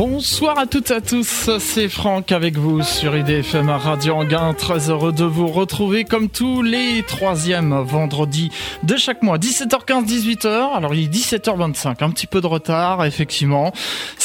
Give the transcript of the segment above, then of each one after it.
Bonsoir à toutes et à tous, c'est Franck avec vous sur IDFM Radio Anguin. Très heureux de vous retrouver comme tous les troisièmes vendredis de chaque mois. 17h15, 18h. Alors il est 17h25, un petit peu de retard, effectivement.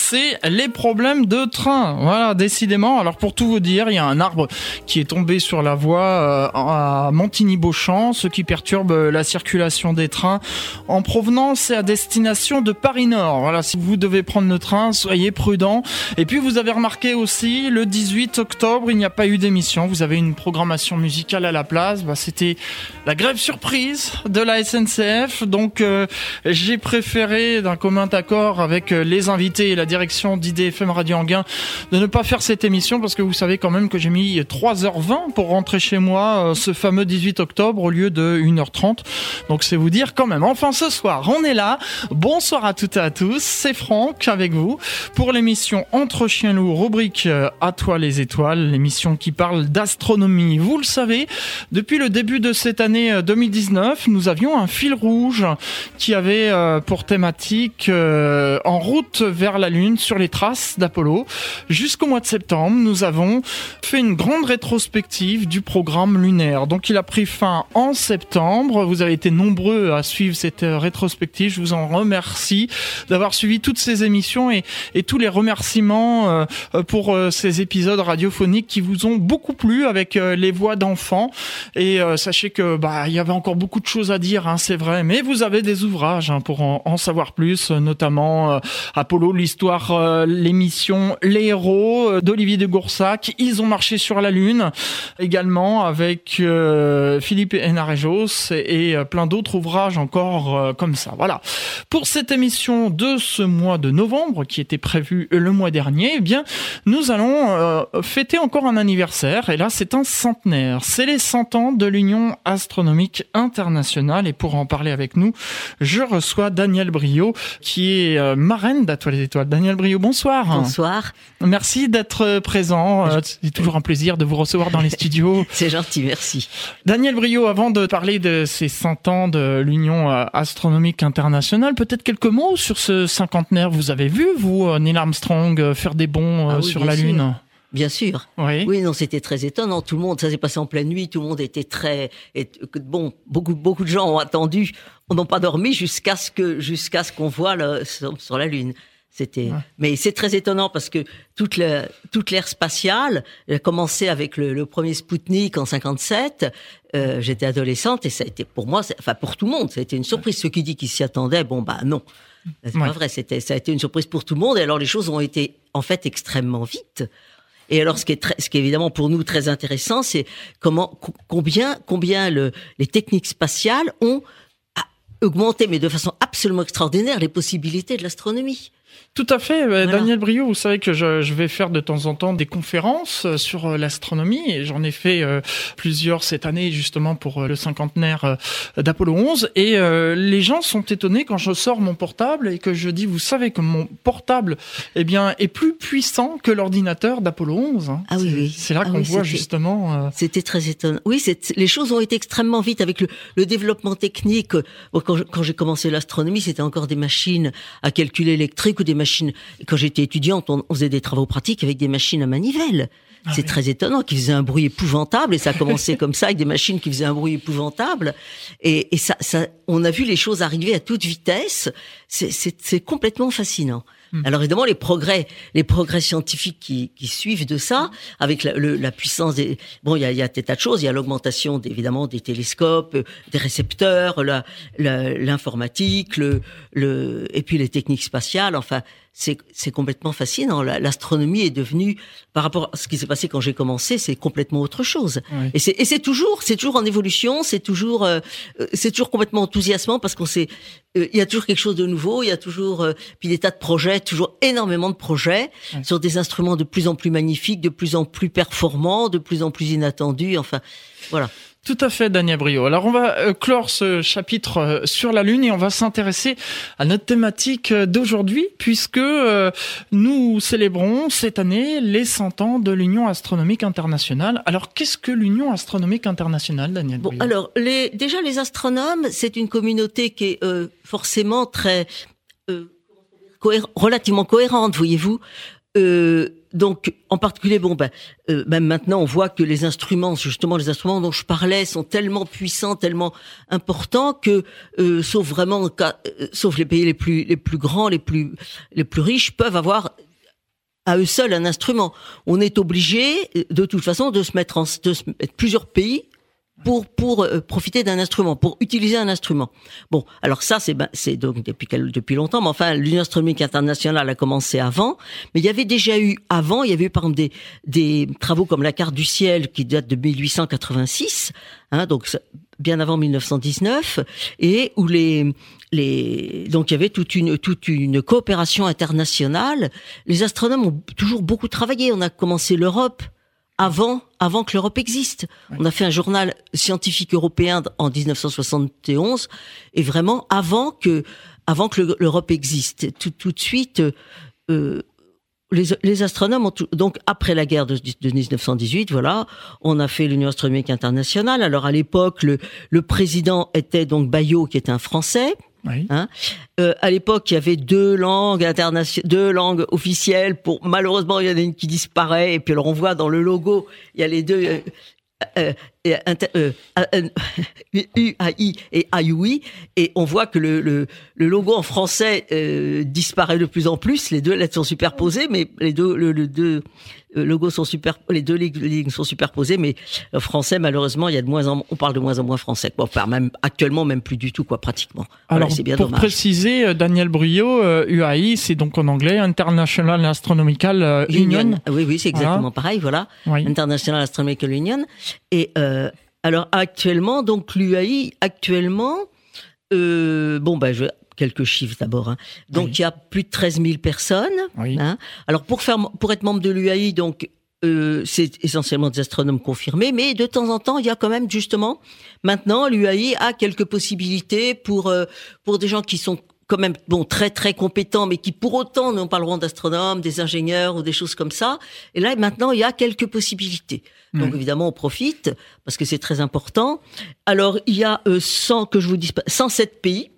C'est les problèmes de train. Voilà, décidément. Alors pour tout vous dire, il y a un arbre qui est tombé sur la voie euh, à Montigny-Beauchamp, ce qui perturbe la circulation des trains en provenance et à destination de Paris-Nord. Voilà, si vous devez prendre le train, soyez prudents et puis vous avez remarqué aussi, le 18 octobre, il n'y a pas eu d'émission. Vous avez une programmation musicale à la place. Bah, C'était la grève surprise de la SNCF. Donc euh, j'ai préféré, d'un commun accord avec euh, les invités la d'IDFM Radio Anguin, de ne pas faire cette émission parce que vous savez quand même que j'ai mis 3h20 pour rentrer chez moi euh, ce fameux 18 octobre au lieu de 1h30. Donc c'est vous dire quand même. Enfin ce soir, on est là. Bonsoir à toutes et à tous. C'est Franck avec vous pour l'émission Entre chiens loups, rubrique euh, À toi les étoiles, l'émission qui parle d'astronomie. Vous le savez, depuis le début de cette année 2019, euh, nous avions un fil rouge qui avait pour thématique en route vers la Lune sur les traces d'Apollo. Jusqu'au mois de septembre, nous avons fait une grande rétrospective du programme lunaire. Donc il a pris fin en septembre. Vous avez été nombreux à suivre cette rétrospective. Je vous en remercie d'avoir suivi toutes ces émissions et, tous les remerciements euh, pour euh, ces épisodes radiophoniques qui vous ont beaucoup plu avec euh, les voix d'enfants. Et sachez que bah il y avait encore beaucoup de choses à dire, hein, c'est vrai, mais vous avez des ouvrages hein, pour en, savoir plus, notamment Apollo, l'histoire, l'émission Les héros d'Olivier de Goursac. Ils ont marché sur la lune, également avec Philippe Enarejos et, plein d'autres ouvrages encore comme ça. Voilà. Pour cette émission de ce mois de novembre qui était prévue le mois dernier, eh bien, nous allons euh, fêter encore un anniversaire. Et là, c'est un centenaire. C'est les 100 ans de l'Union astronomique internationale. Et pour en parler avec nous, je reçois Daniel Brio, qui est euh, marraine d'Atoile des Étoiles. Brio, bonsoir. Bonsoir. Merci d'être présent. Euh, c'est toujours un plaisir de vous recevoir dans les studios. c'est gentil, merci. Daniel Brio, avant de parler de ces 100 ans de l'Union astronomique internationale, peut-être quelques mots sur ce cinquantenaire. Vous avez vu, vous, Neil Armstrong euh, faire des bons euh, ah sur la Lune Bien sûr. Oui. non, c'était très étonnant. Tout le monde, ça s'est passé en pleine nuit. Tout le monde était très, bon, beaucoup, beaucoup de gens ont attendu, on n'ont pas dormi jusqu'à ce que, jusqu'à ce qu'on voit le, sur, la lune. C'était, mais c'est très étonnant parce que toute toute l'ère spatiale a commencé avec le, premier Spoutnik en 57. Euh, j'étais adolescente et ça a été pour moi, enfin pour tout le monde, ça a été une surprise. Ceux qui disent qu'ils s'y attendaient, bon bah non. C'est pas vrai, c'était, ça a été une surprise pour tout le monde. Et alors les choses ont été en fait extrêmement vite. Et alors, ce qui est, très, ce qui est évidemment pour nous très intéressant, c'est comment, combien, combien le, les techniques spatiales ont augmenté, mais de façon absolument extraordinaire, les possibilités de l'astronomie. Tout à fait. Euh, Daniel Brio, vous savez que je, je, vais faire de temps en temps des conférences euh, sur euh, l'astronomie et j'en ai fait plusieurs cette année justement pour le cinquantenaire d'Apollo 11 et les gens sont étonnés quand je sors mon portable et que je dis vous savez que mon portable eh bien est plus puissant que l'ordinateur d'Apollo 11. Hein. Ah oui oui. C'est là ah qu'on voit justement C'était très étonnant. Oui, les choses ont été extrêmement vite avec le, le développement technique. Quand, quand j'ai commencé l'astronomie, c'était encore des machines à calcul électrique ou des machines. Quand j'étais étudiante, on, faisait des travaux pratiques avec des machines à manivelle. Ah c'est très étonnant, qui faisaient un bruit épouvantable, et ça a commencé comme ça, avec des machines qui faisaient un bruit épouvantable. Et, et ça, ça, on a vu les choses arriver à toute vitesse. C'est complètement fascinant. Hmm. Alors évidemment, les progrès, les progrès scientifiques qui, qui suivent de ça, avec la, la puissance des, bon, il y a, y a des tas de choses. Il y a l'augmentation évidemment des télescopes, euh, des récepteurs, l'informatique, le, le, et puis les techniques spatiales. Enfin, c'est complètement fascinant. L'astronomie est devenue, par rapport à ce qui s'est passé quand j'ai commencé, c'est complètement autre chose. Et c'est toujours, c'est toujours en évolution, c'est toujours, euh, euh, c'est toujours complètement enthousiasmant parce qu'on sait, euh, il y a toujours quelque chose de nouveau, il y a toujours, puis des tas de projets, toujours énormément de projets sur des instruments de plus en plus magnifiques, de plus en plus performants, de plus en plus inattendus. Enfin, voilà. Tout à fait, Daniel Brio. Alors, on va euh, clore ce chapitre euh, sur la Lune et on va s'intéresser à notre thématique euh, d'aujourd'hui, puisque nous célébrons cette année les 100 ans de l'Union astronomique internationale. Alors, qu'est-ce que l'Union astronomique internationale, Daniel Bon, alors, les, déjà, les astronomes, c'est une communauté qui est forcément très relativement cohérente, voyez-vous. euh, donc, en particulier, bon, ben, euh, même maintenant, on voit que les instruments, justement, les instruments dont je parlais, sont tellement puissants, tellement importants que, euh, sauf vraiment, sauf les pays les plus les plus grands, les plus les plus riches, peuvent avoir à eux seuls un instrument. On est obligé, de toute façon, de se mettre en de se mettre plusieurs pays pour pour euh, profiter d'un instrument, pour utiliser un instrument. Bon, alors ça c'est ben, c'est donc depuis depuis longtemps, mais enfin l'Union astronomique internationale a commencé avant, mais il y avait déjà eu avant, il y avait eu par exemple des des travaux comme la carte du ciel qui date de 1886, hein, donc bien avant 1919 et où les les donc il y avait toute une toute une coopération internationale. Les astronomes ont toujours beaucoup travaillé. On a commencé l'Europe avant, avant que l'Europe existe. On a fait un journal scientifique européen en 1971 et vraiment avant que, avant que l'Europe existe. Tout, tout de suite, euh, les, les, astronomes ont donc après la guerre de, de, 1918, voilà, on a fait l'Union astronomique internationale. Alors à l'époque, le, le président était donc Bayot, qui était un Français. Hein euh, à l'époque, il y avait deux langues internationales, deux langues officielles. Pour malheureusement, il y en a une qui disparaît. Et puis alors on voit dans le logo, il y a les deux. Euh, euh, euh, UAI et IUI, et on voit que le, le, le logo en français euh, disparaît de plus en plus. Les deux lettres sont superposées, mais les deux, le, le deux logos sont super, les deux lignes sont superposées, mais français malheureusement, il y a de moins en, on parle de moins en moins français. Enfin, même actuellement, même plus du tout, quoi, pratiquement. Alors, c'est bien pour préciser, Daniel Bruyot, UAI, c'est donc en anglais International Astronomical Union. Oui, oui, c'est exactement pareil. Voilà, International Astronomical Union. Et euh, alors actuellement, donc l'UAI, actuellement, euh, bon, ben, je, quelques chiffres d'abord. Hein. Donc il y a plus de 13 000 personnes. Hein. Alors pour faire, pour être membre de l'UAI, donc euh, c'est essentiellement des astronomes confirmés, mais de temps en temps, il y a quand même justement maintenant l'UAI a quelques possibilités pour euh, pour des gens qui sont quand même bon très très compétents, mais qui pour autant nous parleront d'astronomes, des ingénieurs ou des choses comme ça. Et là maintenant il y a quelques possibilités. Donc évidemment on profite parce que c'est très important. Alors il y a euh, 100 que je vous dis 107 pays.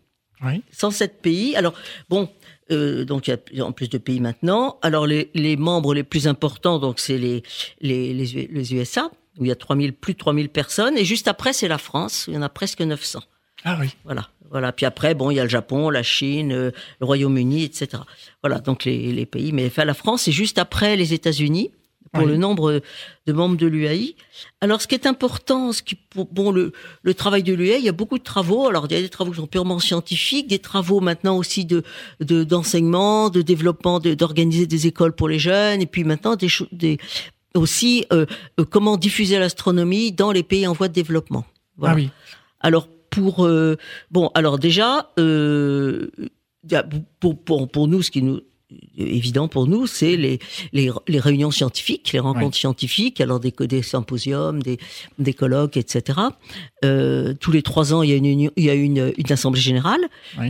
Oui. 107 pays. Alors bon. Euh, donc il y a en plus de pays maintenant. Alors les, les membres les plus importants, donc c'est les, les, les, les USA, où il y a 3000, plus de 3000 personnes. Et juste après, c'est la France, où il y en a presque 900. Ah oui. Voilà. Voilà. Puis après, bon, il y a le Japon, la Chine, euh, le Royaume-Uni, etc. Voilà. Donc les, les pays. Mais enfin, la France, c'est juste après les États-Unis pour le nombre de membres de l'UAI. Alors, ce qui est important, ce qui, bon, le, le travail de l'UAI, il y a beaucoup de travaux. Alors, il y a des travaux qui sont purement scientifiques, des travaux maintenant aussi de d'enseignement, de, développement, d'organiser des écoles pour les jeunes, et puis maintenant des, des aussi euh, euh, comment diffuser l'astronomie dans les pays en voie de développement. Voilà. Ah oui. Alors pour euh, bon, alors déjà, euh, pour, pour, pour nous, ce qui nous évident pour nous, c'est les, les, les, réunions scientifiques, les rencontres scientifiques, alors des, des symposiums, des, des colloques, etc. Euh, tous les trois ans, il y a une, il y a une, une assemblée générale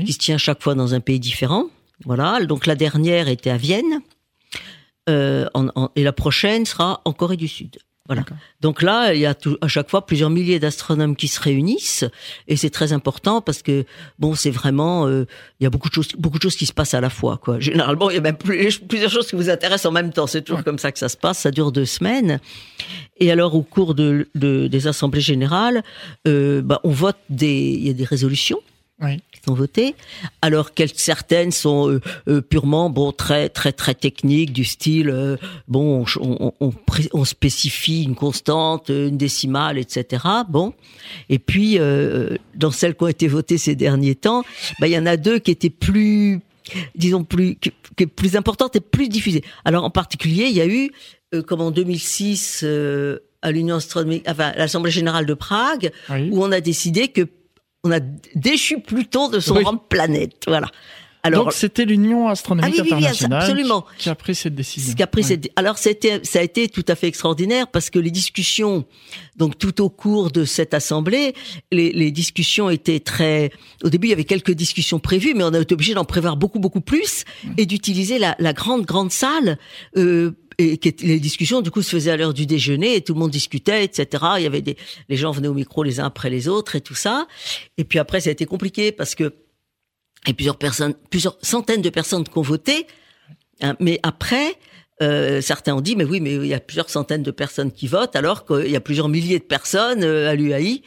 qui se tient chaque fois dans un pays différent. Voilà. Donc la dernière était à Vienne. Euh, en, et la prochaine sera en Corée du Sud. Voilà. Donc là, il y a tout, à chaque fois plusieurs milliers d'astronomes qui se réunissent et c'est très important parce que bon, c'est vraiment euh, il y a beaucoup de choses beaucoup de choses qui se passent à la fois quoi. Généralement, il y a même plusieurs choses qui vous intéressent en même temps, c'est toujours comme ça que ça se passe, ça dure deux semaines. Et alors au cours de, de des assemblées générales, euh, bah, on vote des il y a des résolutions oui. qui sont votées. Alors que certaines sont euh, euh, purement bon très très très techniques du style euh, bon on, on, on, spécifie une constante, une décimale, etc. Bon et puis dans celles qui ont été votées ces derniers temps, bah, il y en a deux qui étaient plus disons plus qui, qui plus importantes et plus diffusées. Alors en particulier il y a eu comme en 2006 à l'Union astronomique, enfin l'Assemblée générale de Prague, où on a décidé que on a déchu Pluton de son rang planète. Voilà. Alors, Donc c'était l'Union astronomique ah internationale absolument. qui a pris cette décision. Qui a pris cette... Alors c'était, ça a été tout à fait extraordinaire parce que les discussions, donc tout au cours de cette assemblée, les, les discussions étaient très. Au début, il y avait quelques discussions prévues, mais on a été obligé d'en prévoir beaucoup beaucoup plus et d'utiliser la, la, grande grande salle. Euh, et les discussions du coup se faisaient à l'heure du déjeuner et tout le monde discutait, etc. Il y avait des, les gens venaient au micro les uns après les autres et tout ça. Et puis après, ça a été compliqué parce que et plusieurs personnes, plusieurs centaines de personnes qui ont voté. Hein, mais après, euh, certains ont dit, mais oui, mais il y a plusieurs centaines de personnes qui votent, alors qu'il y a plusieurs milliers de personnes euh, à l'UAI.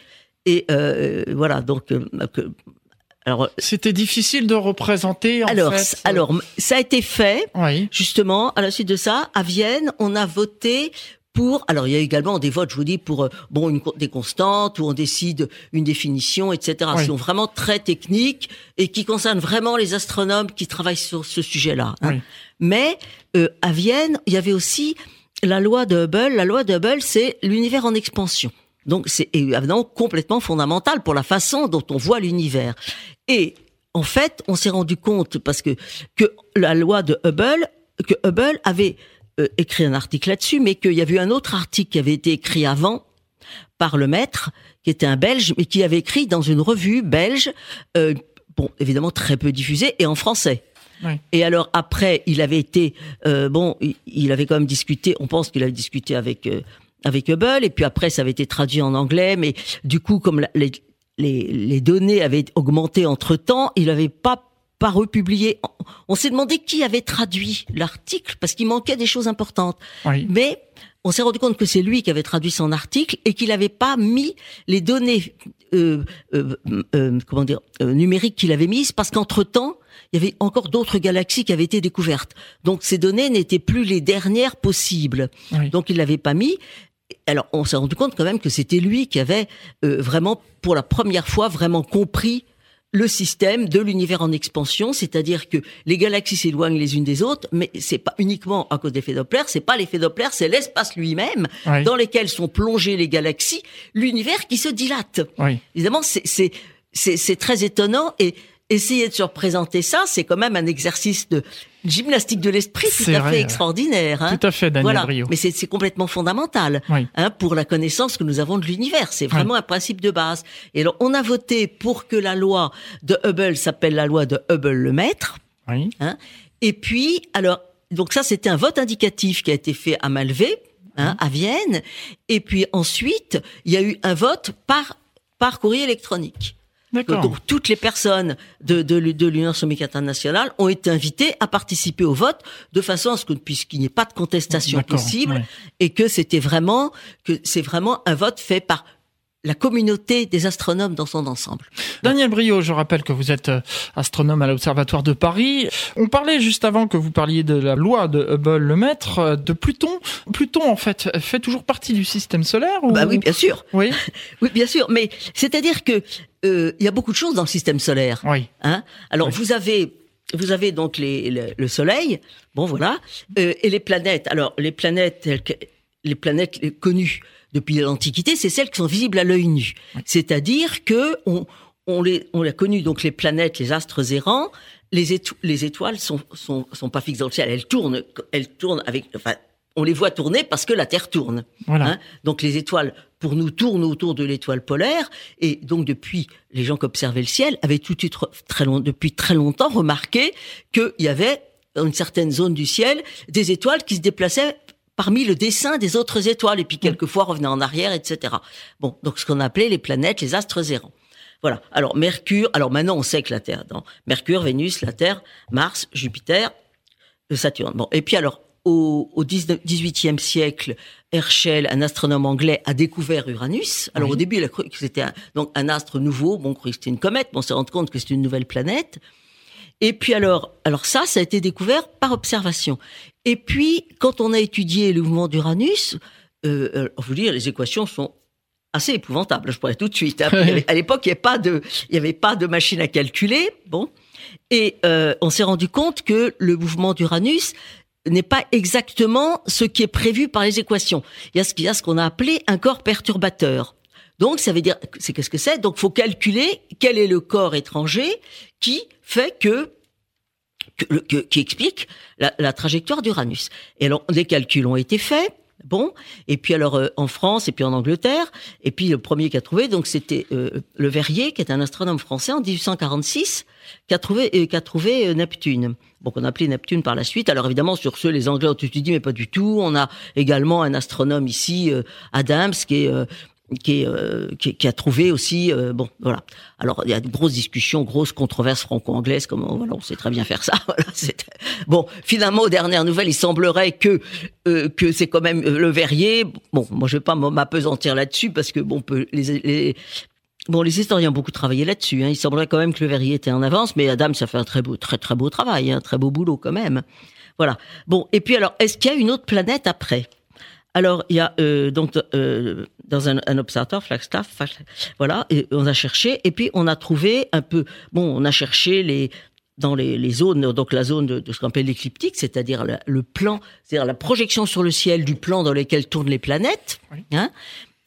Et euh, voilà, donc. Alors, c'était difficile de représenter. En alors, fait, alors, ça a été fait. Oui. Justement, à la suite de ça, à Vienne, on a voté pour, alors il y a également des votes, je vous dis, pour bon une, des constantes où on décide une définition, etc. Oui. Qui sont vraiment très techniques et qui concernent vraiment les astronomes qui travaillent sur ce sujet-là. Hein. Oui. Mais euh, à Vienne, il y avait aussi la loi de Hubble. La loi de Hubble, c'est l'univers en expansion. Donc c'est évidemment complètement fondamental pour la façon dont on voit l'univers. Et en fait, on s'est rendu compte parce que que la loi de Hubble, que Hubble avait euh, écrit un article là-dessus, mais qu'il y avait eu un autre article qui avait été écrit avant par le maître, qui était un Belge, mais qui avait écrit dans une revue belge, euh, bon, évidemment très peu diffusée, et en français. Oui. Et alors après, il avait été euh, bon, il, avait quand même discuté. On pense qu'il avait discuté avec avec Hubble, et puis après ça avait été traduit en anglais. Mais du coup, comme la, les, les, les données avaient augmenté entre temps, il n'avait pas pas republié. On s'est demandé qui avait traduit l'article parce qu'il manquait des choses importantes. Oui. Mais on s'est rendu compte que c'est lui qui avait traduit son article et qu'il n'avait pas mis les données euh, euh, euh, comment dire numériques qu'il avait mises parce qu'entre temps il y avait encore d'autres galaxies qui avaient été découvertes. Donc ces données n'étaient plus les dernières possibles. Oui. Donc il l'avait pas mis. Alors on s'est rendu compte quand même que c'était lui qui avait vraiment pour la première fois vraiment compris le système de l'univers en expansion, c'est-à-dire que les galaxies s'éloignent les unes des autres, mais c'est pas uniquement à cause d'effets Doppler, c'est pas l'effet Doppler, c'est l'espace lui-même oui. dans lequel sont plongées les galaxies, l'univers qui se dilate. Oui. Évidemment, c'est c'est c'est très étonnant et essayer de se représenter ça, c'est quand même un exercice de gymnastique de l'esprit tout à vrai, fait extraordinaire. Hein tout à fait, Daniel voilà. Brio. Mais c'est complètement fondamental oui. hein, pour la connaissance que nous avons de l'univers. C'est vraiment oui. un principe de base. Et alors, on a voté pour que la loi de Hubble s'appelle la loi de Hubble le maître. Oui. Hein et puis, alors, donc ça, c'était un vote indicatif qui a été fait à Malvé, hein, à Vienne. Et puis ensuite, il y a eu un vote par par courrier électronique. Donc toutes les personnes de, de, de l'Union soviétique internationale ont été invitées à participer au vote de façon à ce que puisqu'il n'y ait pas de contestation possible ouais. et que c'était vraiment que c'est vraiment un vote fait par la communauté des astronomes dans son ensemble. Daniel Brio, je rappelle que vous êtes euh, astronome à l'Observatoire de Paris. On parlait juste avant que vous parliez de la loi de Hubble-Lemaître, euh, de Pluton. Pluton, en fait, fait toujours partie du système solaire ou... Bah oui, bien sûr. Oui, oui bien sûr. Mais c'est-à-dire que euh, il y a beaucoup de choses dans le système solaire. Oui. Hein Alors, oui. vous avez vous avez donc les, le, le Soleil, bon voilà, euh, et les planètes. Alors, les planètes, les planètes connues depuis l'Antiquité, c'est celles qui sont visibles à l'œil nu. Oui. C'est-à-dire que on, on les, on a connu donc les planètes, les astres errants. Les, éto les étoiles sont, sont, sont pas fixes dans le ciel. Elles tournent, elles tournent avec, enfin, on les voit tourner parce que la Terre tourne. Voilà. Hein donc les étoiles, pour nous, tournent autour de l'étoile polaire. Et donc depuis, les gens qui observaient le ciel avaient tout de suite, très long, depuis très longtemps, remarqué qu'il y avait dans une certaine zone du ciel des étoiles qui se déplaçaient parmi le dessin des autres étoiles et puis quelquefois revenaient en arrière, etc. Bon, donc ce qu'on appelait les planètes, les astres errants. Voilà. Alors Mercure. Alors maintenant, on sait que la Terre, dans Mercure, Vénus, la Terre, Mars, Jupiter, Saturne. Bon. Et puis alors, au, au 18e siècle, Herschel, un astronome anglais, a découvert Uranus. Alors oui. au début, il a cru que c'était un, donc un astre nouveau. Bon, on croyait que c'était une comète, mais on s'est rendu compte que c'était une nouvelle planète. Et puis alors, alors ça, ça a été découvert par observation. Et puis, quand on a étudié le mouvement d'Uranus, euh, euh, vous dire, les équations sont assez épouvantables. Je pourrais tout de suite. Hein. À l'époque, il n'y avait pas de, il y avait pas de machine à calculer. Bon, et euh, on s'est rendu compte que le mouvement d'Uranus n'est pas exactement ce qui est prévu par les équations. Il y a ce qu'on a appelé un corps perturbateur. Donc, ça veut dire, c'est qu'est-ce que c'est? Donc, faut calculer quel est le corps étranger qui fait que, qui explique la, la trajectoire d'Uranus. Et alors, des calculs ont été faits. Bon, et puis alors euh, en France et puis en Angleterre, et puis le premier qui a trouvé, donc c'était euh, Le Verrier, qui est un astronome français en 1846, qui a trouvé, euh, qui a trouvé euh, Neptune. Bon, qu'on a appelé Neptune par la suite. Alors évidemment, sur ce, les Anglais ont étudié, mais pas du tout. On a également un astronome ici, euh, Adams, qui est qui, est, euh, qui, a trouvé aussi euh, bon voilà alors il y a de grosses discussions grosses controverses franco-anglaises comme voilà on sait très bien faire ça voilà, bon finalement aux dernières nouvelles il semblerait que euh, que c'est quand même le Verrier bon moi je vais pas m'apesantir là-dessus parce que bon peut, les, les Bon, les historiens ont beaucoup travaillé là-dessus. Hein. Il semblerait quand même que le Verrier était en avance, mais Adam, ça fait un très beau, très très beau travail, un hein, très beau boulot quand même. Voilà. Bon, et puis alors, est-ce qu'il y a une autre planète après? Alors, il y a euh, donc euh, dans un, un observatoire, Flagstaff, voilà, et on a cherché, et puis on a trouvé un peu, bon, on a cherché les dans les, les zones, donc la zone de, de ce qu'on appelle l'écliptique, c'est-à-dire le, plan, c'est-à-dire la projection sur le ciel du plan dans lequel tournent les planètes. Hein,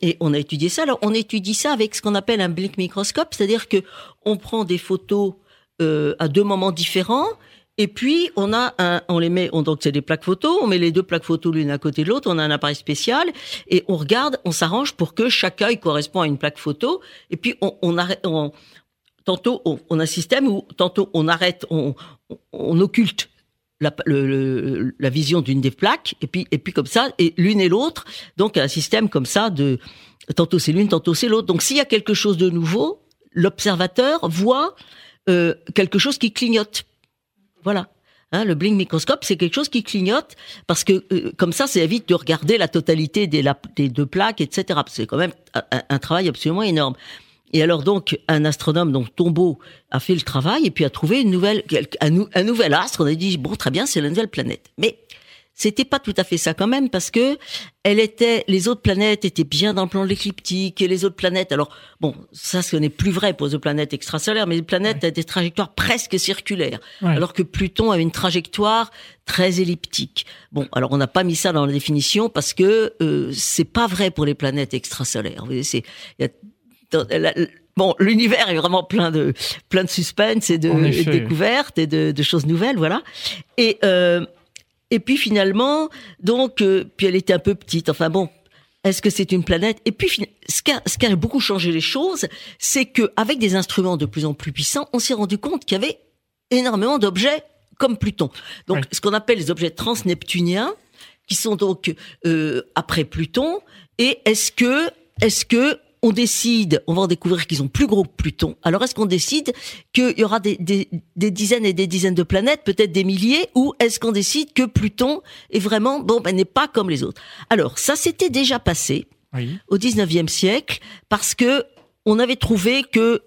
et on a étudié ça. Alors, on étudie ça avec ce qu'on appelle un blink microscope, c'est-à-dire que on prend des photos euh, à deux moments différents et puis on a un, on les met, on, donc c'est des plaques photos, on met les deux plaques photos l'une à côté de l'autre, on a un appareil spécial et on regarde, on s'arrange pour que chaque œil correspond à une plaque photo. Et puis on, arrête, on, tantôt on, a un système où tantôt on arrête, on occulte la, vision d'une des plaques et puis et puis comme ça et l'une et l'autre. Donc un système comme ça de tantôt c'est l'une, tantôt c'est l'autre. Donc s'il y a quelque chose de nouveau, l'observateur voit euh, quelque chose qui clignote voilà. Hein, le blink microscope, c'est quelque chose qui clignote parce que euh, comme ça, ça évite de regarder la totalité des, des deux plaques, etc. C'est quand même un, travail absolument énorme. Et alors donc, un astronome, donc Tombeau, a fait le travail et puis a trouvé une nouvelle, un, un nouvel astre. On a dit bon, très bien, c'est la nouvelle planète. Mais c'était pas tout à fait ça quand même parce que elle était, les autres planètes étaient bien dans le plan de l'écliptique et les autres planètes. Alors bon, ça ce n'est plus vrai pour les planètes extrasolaires, mais les planètes ont des trajectoires presque circulaires, alors que Pluton avait une trajectoire très elliptique. Bon, alors on n'a pas mis ça dans la définition parce que euh, c'est pas vrai pour les planètes extrasolaires. Vous voyez, c'est Bon, l'univers est vraiment plein de plein de suspense et de découvertes et de, de, choses nouvelles, voilà. Et euh, et puis finalement, donc, euh, puis elle était un peu petite. Enfin bon, est-ce que c'est une planète? Et puis, ce qui, a, ce qui a beaucoup changé les choses, c'est que avec des instruments de plus en plus puissants, on s'est rendu compte qu'il y avait énormément d'objets comme Pluton. Donc, ce qu'on appelle les objets transneptuniens, qui sont donc euh, après Pluton. Et est-ce que, est-ce que on décide, on va en découvrir qu'ils ont plus gros que Pluton. Alors est-ce qu'on décide qu'il y aura des, dizaines et des dizaines de planètes, peut-être des milliers, ou est-ce qu'on décide que Pluton est vraiment bon, ben, n'est pas comme les autres? Alors ça s'était déjà passé au 19e siècle parce que on avait trouvé que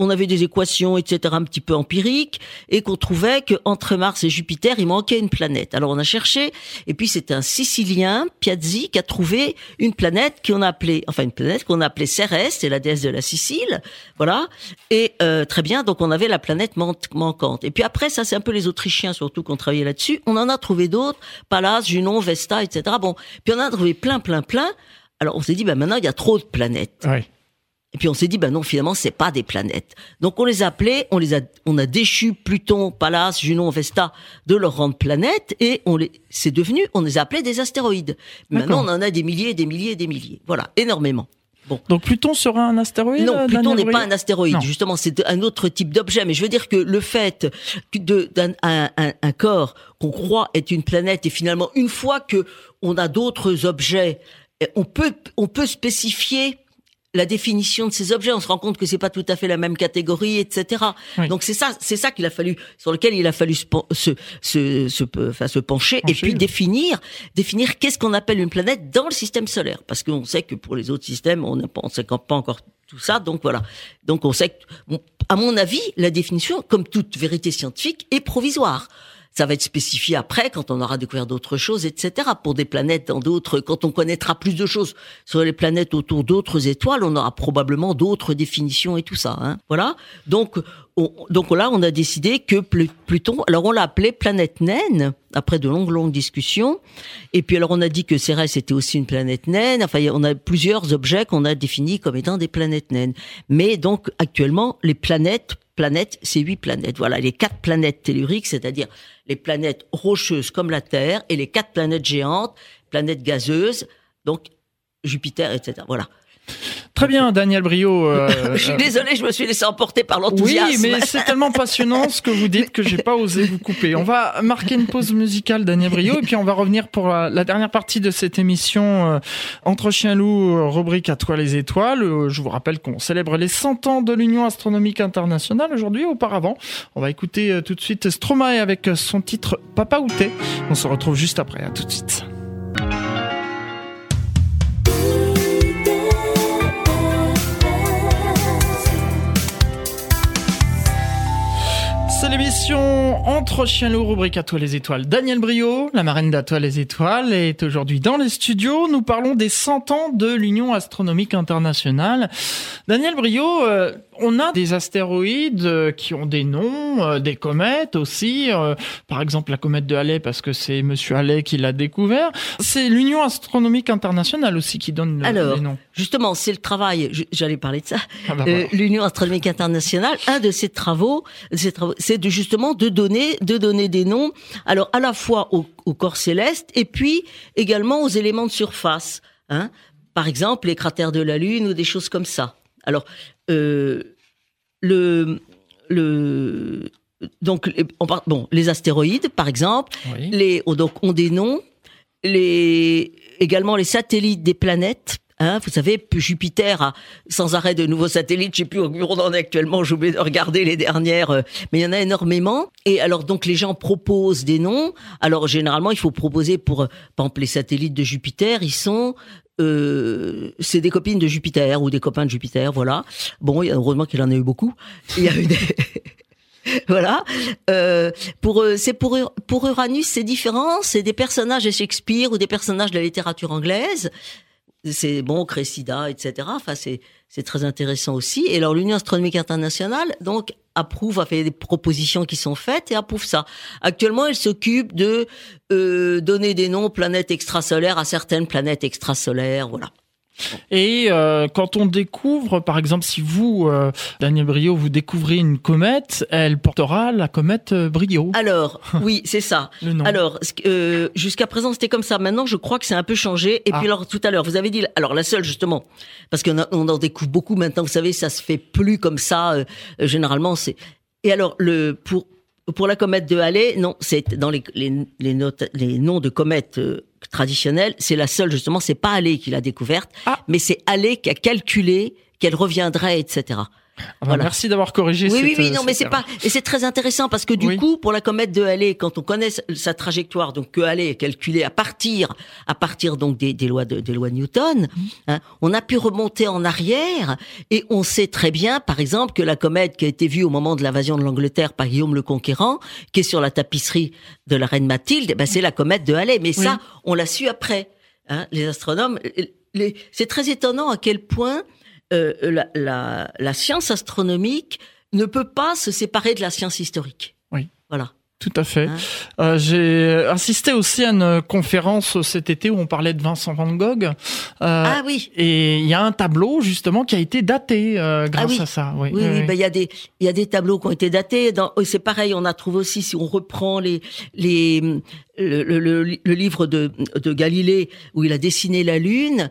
on avait des équations, etc., un petit peu empiriques, et qu'on trouvait qu'entre Mars et Jupiter, il manquait une planète. Alors on a cherché, et puis c'est un Sicilien, Piazzi, qui a trouvé une planète qu'on a appelée, enfin une planète qu'on a appelée Cérès, c'est la déesse de la Sicile, voilà. Et euh, très bien, donc on avait la planète manquante. Et puis après, ça c'est un peu les Autrichiens surtout qui ont travaillé là-dessus. On en a trouvé d'autres, Pallas, Junon, Vesta, etc. Bon, puis on en a trouvé plein, plein, plein. Alors on s'est dit, bah maintenant il y a trop de planètes. Et puis on s'est dit, ben non, finalement, c'est pas des planètes. Donc on les a appelés, on les a, on a déchu Pluton, Pallas, Junon, Vesta de leur rang de planètes et on les, c'est devenu, on les a appelés des astéroïdes. Maintenant, on en a des milliers, des milliers, des milliers. Voilà, énormément. Bon. Donc Pluton sera un astéroïde Non, Pluton n'est pas un astéroïde. Justement, c'est un autre type d'objet. Mais je veux dire que le fait d'un un, un, un, corps qu'on croit être une planète et finalement une fois que on a d'autres objets, on peut on peut spécifier la définition de ces objets, on se rend compte que c'est pas tout à fait la même catégorie, etc. Donc c'est ça, c'est ça qu'il a fallu, sur lequel il a fallu se, se, se, se, enfin, se pencher, et puis définir, définir qu'est-ce qu'on appelle une planète dans le système solaire, parce qu'on sait que pour les autres systèmes, on ne sait pas encore tout ça, donc voilà. Donc on sait que, à mon avis, la définition, comme toute vérité scientifique, est provisoire ça va être spécifié après quand on aura découvert d'autres choses, etc. Pour des planètes dans d'autres, quand on connaîtra plus de choses sur les planètes autour d'autres étoiles, on aura probablement d'autres définitions et tout ça. Hein. Voilà. Donc, donc là, on a décidé que Pluton, alors on l'a appelé planète naine après de longues longues discussions. Et puis alors on a dit que Cérès était aussi une planète naine. Enfin, on a plusieurs objets qu'on a définis comme étant des planètes naines. Mais donc actuellement, les planètes c'est huit planètes. Voilà, les quatre planètes telluriques, c'est-à-dire les planètes rocheuses comme la Terre et les quatre planètes géantes, planètes gazeuses, donc Jupiter, etc. Voilà. Très bien, Daniel Brio. Euh, je suis désolé, je me suis laissé emporter par l'enthousiasme. Oui, mais c'est tellement passionnant ce que vous dites que j'ai pas osé vous couper. On va marquer une pause musicale, Daniel Brio, et puis on va revenir pour la, dernière partie de cette émission euh, Entre Chien Loup, euh, rubrique à toi les étoiles. je vous rappelle qu'on célèbre les 100 ans de l'Union astronomique internationale aujourd'hui. Auparavant, on va écouter tout de suite Stromae avec son titre Papa Outé. On se retrouve juste après. À tout de suite. L'émission Entre Chiens Loups, rubrique à toi les étoiles. Daniel Brio, la marraine d'À toi les étoiles, est aujourd'hui dans les studios. Nous parlons des 100 ans de l'Union astronomique internationale. Daniel Brio, euh, on a des astéroïdes euh, qui ont des noms, euh, des comètes aussi. par exemple, la comète de Halley, parce que c'est Monsieur Halley qui l'a découvert. C'est l'Union astronomique internationale aussi qui donne Alors, les noms. Justement, c'est le travail. J'allais parler de ça. Ah bah L'Union astronomique internationale, un de ses travaux, c'est de justement de donner, de donner des noms. Alors à la fois au, corps céleste et puis également aux éléments de surface. Hein. Par exemple, les cratères de la Lune ou des choses comme ça. Alors euh, le le donc on bon les astéroïdes par exemple, les donc ont des noms. Les également les satellites des planètes Hein, vous savez, Jupiter a sans arrêt de nouveaux satellites. Je sais plus où on en est actuellement. J'ai oublié de regarder les dernières, euh, mais il y en a énormément. Et alors donc les gens proposent des noms. Alors généralement, il faut proposer pour, euh, par exemple, les satellites de Jupiter. Ils sont euh, c'est des copines de Jupiter ou des copains de Jupiter, voilà. Bon, heureusement qu'il en a eu beaucoup. Il y a eu des... voilà. Euh, pour c'est pour pour Uranus, c'est différent. C'est des personnages de Shakespeare ou des personnages de la littérature anglaise c'est bon, Cressida, etc. Enfin, c'est très intéressant aussi. Et alors, l'Union astronomique internationale, donc, approuve, a fait des propositions qui sont faites et approuve ça. Actuellement, elle s'occupe de euh, donner des noms planètes extrasolaires à certaines planètes extrasolaires, voilà. Et euh, quand on découvre, par exemple, si vous, euh, Daniel Brio, vous découvrez une comète, elle portera la comète euh, Brio. Alors, oui, c'est ça. Alors, jusqu'à présent, c'était comme ça. Maintenant, je crois que c'est un peu changé. Et puis, ah. alors, tout à l'heure, vous avez dit, alors la seule, justement, parce qu'on on en découvre beaucoup maintenant, vous savez, ça se fait plus comme ça. généralement, c'est... Et alors, le, pour, pour la comète de Halley, non, c'est dans les, les, les, notes, les noms de comètes euh, traditionnelles, c'est la seule justement, c'est pas Halley qui l'a découverte, ah. mais c'est Halley qui a calculé qu'elle reviendrait, etc. Ah merci d'avoir corrigé. Oui, oui, oui, non, mais c'est pas, et c'est très intéressant parce que du coup, pour la comète de Halley, quand on connaît sa trajectoire, donc que Halley est calculée à partir, à partir donc des, des lois de, des lois de Newton, hein, on a pu remonter en arrière et on sait très bien, par exemple, que la comète qui a été vue au moment de l'invasion de l'Angleterre par Guillaume le Conquérant, qui est sur la tapisserie de la reine Mathilde, ben c'est la comète de Halley. Mais ça, on l'a su après. Hein, les astronomes, les, c'est très étonnant à quel point euh, la, la, la, science astronomique ne peut pas se séparer de la science historique. Oui. Voilà. Tout à fait. Hein euh, J'ai assisté aussi à une conférence cet été où on parlait de Vincent Van Gogh. Euh, ah oui. Et il y a un tableau justement qui a été daté euh, grâce ah à ça. Oui, oui, oui. Ben, il y a des il y a des tableaux qui ont été datés. C'est pareil, on a trouvé aussi si on reprend les les le, le, le livre de, de Galilée où il a dessiné la Lune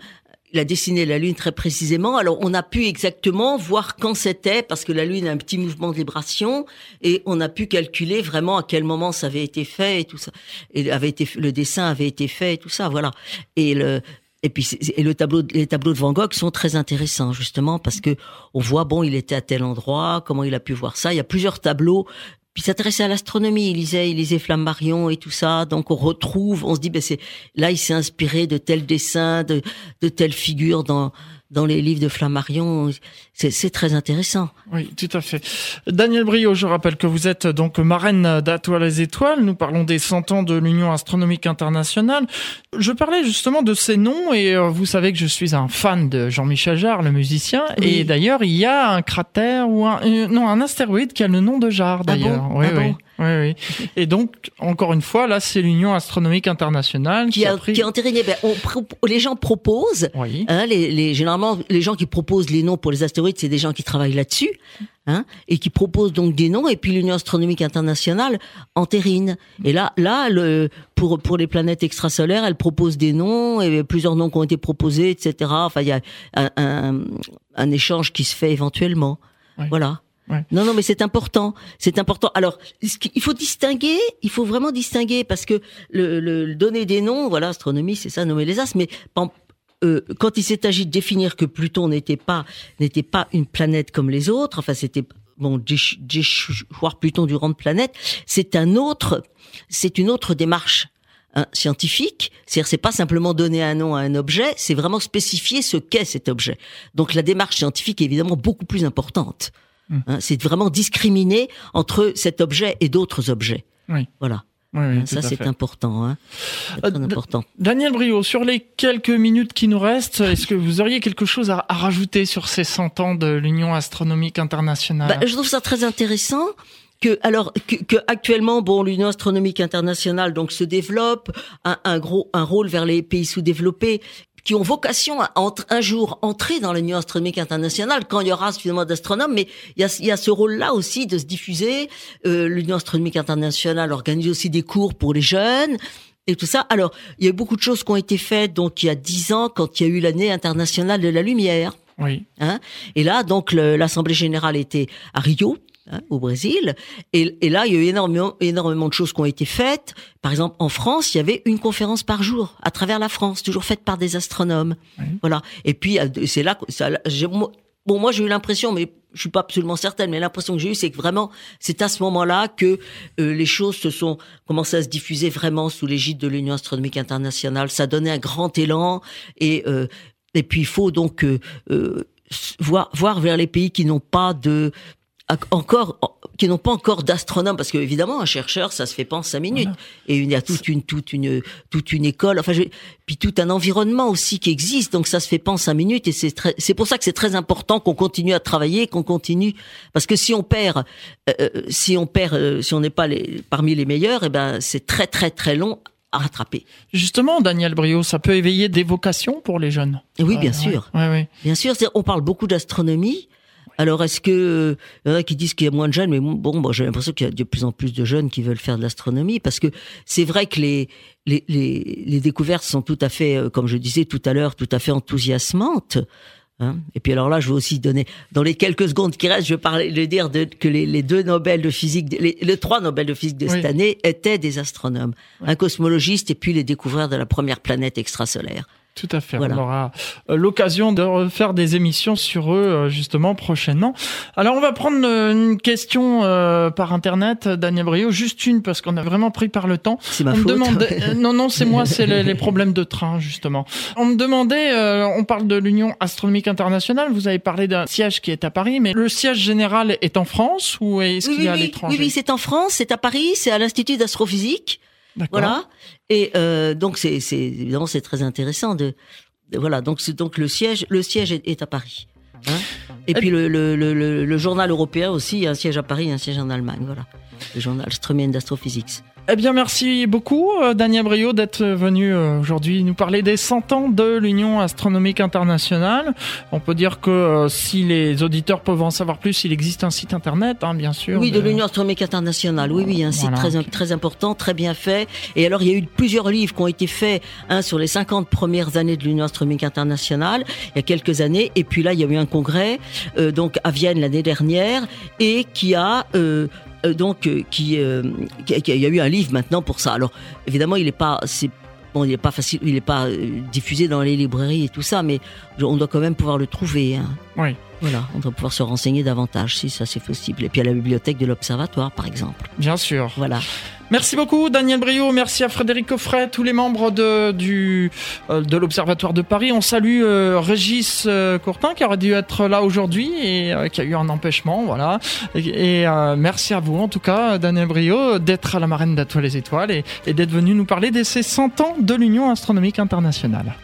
il a dessiné la Lune très précisément. Alors, on a pu exactement voir quand c'était, parce que la Lune a un petit mouvement de vibration, et on a pu calculer vraiment à quel moment ça avait été fait et tout ça. Et avait été, le dessin avait été fait et tout ça, voilà. Et le, et puis et le tableau, les tableaux de Van Gogh sont très intéressants justement parce que on voit bon il était à tel endroit, comment il a pu voir ça. Il y a plusieurs tableaux il s'intéressait à l'astronomie, il lisait, il lisait Flammarion et tout ça. Donc on retrouve, on se dit, ben c'est là il s'est inspiré de tel dessin, de, de telle figure dans dans les livres de Flammarion. C'est très intéressant. Oui, tout à fait. Daniel Brio, je rappelle que vous êtes donc marraine d'Atoile les Étoiles. Nous parlons des 100 ans de l'Union astronomique internationale. Je parlais justement de ces noms et euh, vous savez que je suis un fan de Jean-Michel Jarre, le musicien. Et d'ailleurs, il y a un cratère ou un, euh, non, un astéroïde qui a le nom de Jarre ah d'ailleurs. oui, ah oui. Oui, oui. Et donc, encore une fois, là, c'est l'Union astronomique internationale qui, a, pris... qui a entériné. Ben, on, les gens proposent. Oui. Hein, les, les, généralement, les gens qui proposent les noms pour les astéroïdes, c'est des gens qui travaillent là-dessus. Hein, et qui proposent donc des noms. Et puis l'Union astronomique internationale entérine. Et là, là, le, pour pour les planètes extrasolaires, elle propose des noms et plusieurs noms qui ont été proposés, etc. Enfin, il y a un, un, un échange qui se fait éventuellement. Oui. Voilà. Ouais. Non, non, mais c'est important. C'est important. Alors, il faut distinguer. Il faut vraiment distinguer parce que le, le donner des noms, voilà, astronomie, c'est ça, nommer les as. Mais euh, quand il s'est agi de définir que Pluton n'était pas n'était pas une planète comme les autres, enfin, c'était bon, voir Pluton du rang de planète, c'est un autre, c'est une autre démarche hein, scientifique, c'est-à-dire c'est pas simplement donner un nom à un objet, c'est vraiment spécifier ce qu'est cet objet. Donc la démarche scientifique est évidemment beaucoup plus importante. Hein, c'est vraiment discriminer entre cet objet et d'autres objets. Oui. Voilà. Oui, oui, Hein, ça c'est important. Hein. Euh, important. Daniel Brio, sur les quelques minutes qui nous restent, est-ce que vous auriez quelque chose à, à, rajouter sur ces 100 ans de l'Union astronomique internationale? Bah, Je trouve ça très intéressant que alors que, que actuellement bon l'Union astronomique internationale donc se développe un, un gros un rôle vers les pays sous-développés qui ont vocation à entre, un jour entrer dans l'Union astronomique internationale quand il y aura suffisamment d'astronomes, mais il y a, y a ce rôle-là aussi de se diffuser. Euh, L'Union astronomique internationale organise aussi des cours pour les jeunes et tout ça. Alors, il y a eu beaucoup de choses qui ont été faites, donc il y a dix ans, quand il y a eu l'année internationale de la lumière. Oui. Hein et là, donc, l'Assemblée générale était à Rio, Hein, au Brésil. Et, et, là, il y a eu énormément, énormément de choses qui ont été faites. Par exemple, en France, il y avait une conférence par jour à travers la France, toujours faite par des astronomes. Oui. Voilà. Et puis, c'est là, ça, bon, moi, j'ai eu l'impression, mais je suis pas absolument certaine, mais l'impression que j'ai eue, c'est que vraiment, c'est à ce moment-là que euh, les choses se sont commencé à se diffuser vraiment sous l'égide de l'Union astronomique internationale. Ça donnait un grand élan et euh, et puis il faut donc euh, voir voir vers les pays qui n'ont pas de encore qui n'ont pas encore d'astronomes parce que évidemment un chercheur ça se fait pas en cinq minutes Voilà. et il y a toute une toute une toute une école enfin je, puis tout un environnement aussi qui existe donc ça se fait pas en cinq minutes et c'est très c'est pour ça que c'est très important qu'on continue à travailler qu'on continue parce que si on perd euh, si on perd euh, si on n'est pas les, parmi les meilleurs et eh ben c'est très très très long à rattraper. Justement, Daniel Brio, ça peut éveiller des vocations pour les jeunes? Et oui, bien sûr. Ouais, ouais. Bien sûr, on parle beaucoup d'astronomie. Alors, est-ce que il y en a qui disent qu'il y a moins de jeunes, mais bon, bon j'ai l'impression qu'il y a de plus en plus de jeunes qui veulent faire de l'astronomie parce que c'est vrai que les, les, les, les découvertes sont tout à fait, euh, comme je disais tout à l'heure, tout à fait enthousiasmantes. Hein et puis alors là, je vais aussi donner, dans les quelques secondes qui restent, je vais parler, le dire de, que les, les, deux Nobel de physique, les, les, trois Nobel de physique de Oui. cette année étaient des astronomes, un cosmologiste et puis les découvreurs de la première planète extrasolaire. Tout à fait. Voilà. On aura euh, l'occasion de refaire des émissions sur eux euh, justement prochainement. Alors on va prendre euh, une question euh, par internet, Daniel Brio, juste une parce qu'on a vraiment pris par le temps. C'est ma on me demandait, euh, non non c'est moi, c'est les, les problèmes de train justement. On me demandait, euh, on parle de l'Union astronomique internationale. Vous avez parlé d'un siège qui est à Paris, mais le siège général est en France ou est-ce qu'il oui, a à l'étranger oui, oui, c'est en France, c'est à Paris, c'est à l'Institut d'astrophysique. Voilà. Et euh, donc c'est évidemment c'est très intéressant de, voilà donc donc le siège le siège est, à Paris. Hein et puis le, le, le, journal européen aussi a un siège à Paris un siège en Allemagne voilà le journal Strömien d'astrophysics. Eh bien, merci beaucoup, euh, Daniel Brio, d'être venu euh, aujourd'hui nous parler des 100 ans de l'Union astronomique internationale. On peut dire que euh, si les auditeurs peuvent en savoir plus, il existe un site internet, hein, bien sûr. Oui, de l'Union astronomique internationale. Oui, oui, un site Voilà. très très important, très bien fait. Et alors, il y a eu plusieurs livres qui ont été faits, sur les 50 premières années de l'Union astronomique internationale, il y a quelques années. Et puis là, il y a eu un congrès, euh, donc à Vienne l'année dernière, et qui a euh, donc euh, qui, euh, qui- il y a eu un livre maintenant pour ça. Alors évidemment, il est pas c'est Bon, il pas facile, il est pas euh, diffusé dans les librairies et tout ça, mais on doit quand même pouvoir le trouver. Hein. Oui. Voilà, on doit pouvoir se renseigner davantage si ça c'est possible. Et puis à la bibliothèque de l'Observatoire, par exemple. Bien sûr. Voilà. Merci beaucoup, Daniel Brio. Merci à Frédéric Coffret, tous les membres de, du, euh, de l'Observatoire de Paris. On salue euh, Régis euh, Courtin qui aurait dû être là aujourd'hui et qui a eu un empêchement. Voilà. Et, merci à vous, en tout cas, Daniel Brio, d'être à la marraine d'Atoile les Étoiles et, et d'être venu nous parler de ces 100 ans de l'Union astronomique internationale.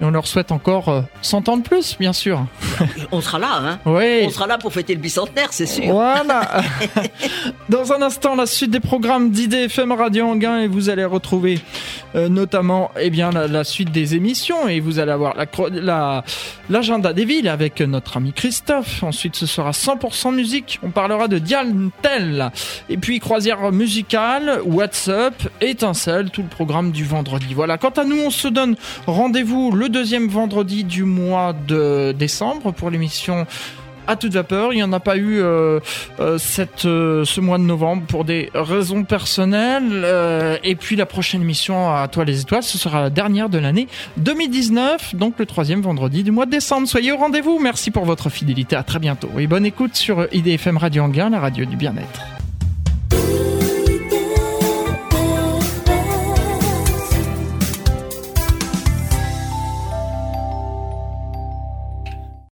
Et on leur souhaite encore 100 ans de plus, bien sûr. On sera là, hein Oui. On sera là pour fêter le bicentenaire, c'est sûr. Voilà. Dans un instant, la suite des programmes d'IDFM Radio Anguin et vous allez retrouver euh, notamment eh bien, la, suite des émissions et vous allez avoir l'agenda la, des villes avec notre ami Christophe. Ensuite, ce sera 100% musique. On parlera de Dialtel. Et puis, croisière musicale, WhatsApp, étincelle, tout le programme du vendredi. Voilà. Quant à nous, on se donne rendez-vous le deuxième vendredi du mois de décembre pour l'émission à toute vapeur. Il n'y en a pas eu euh, euh, cette, euh, ce mois de novembre pour des raisons personnelles. et puis la prochaine émission à Toi les étoiles, ce sera la dernière de l'année 2019, donc le troisième vendredi du mois de décembre. Soyez au rendez-vous. Merci pour votre fidélité. À très bientôt. Et bonne écoute sur IDFM Radio Anguin, la radio du bien-être.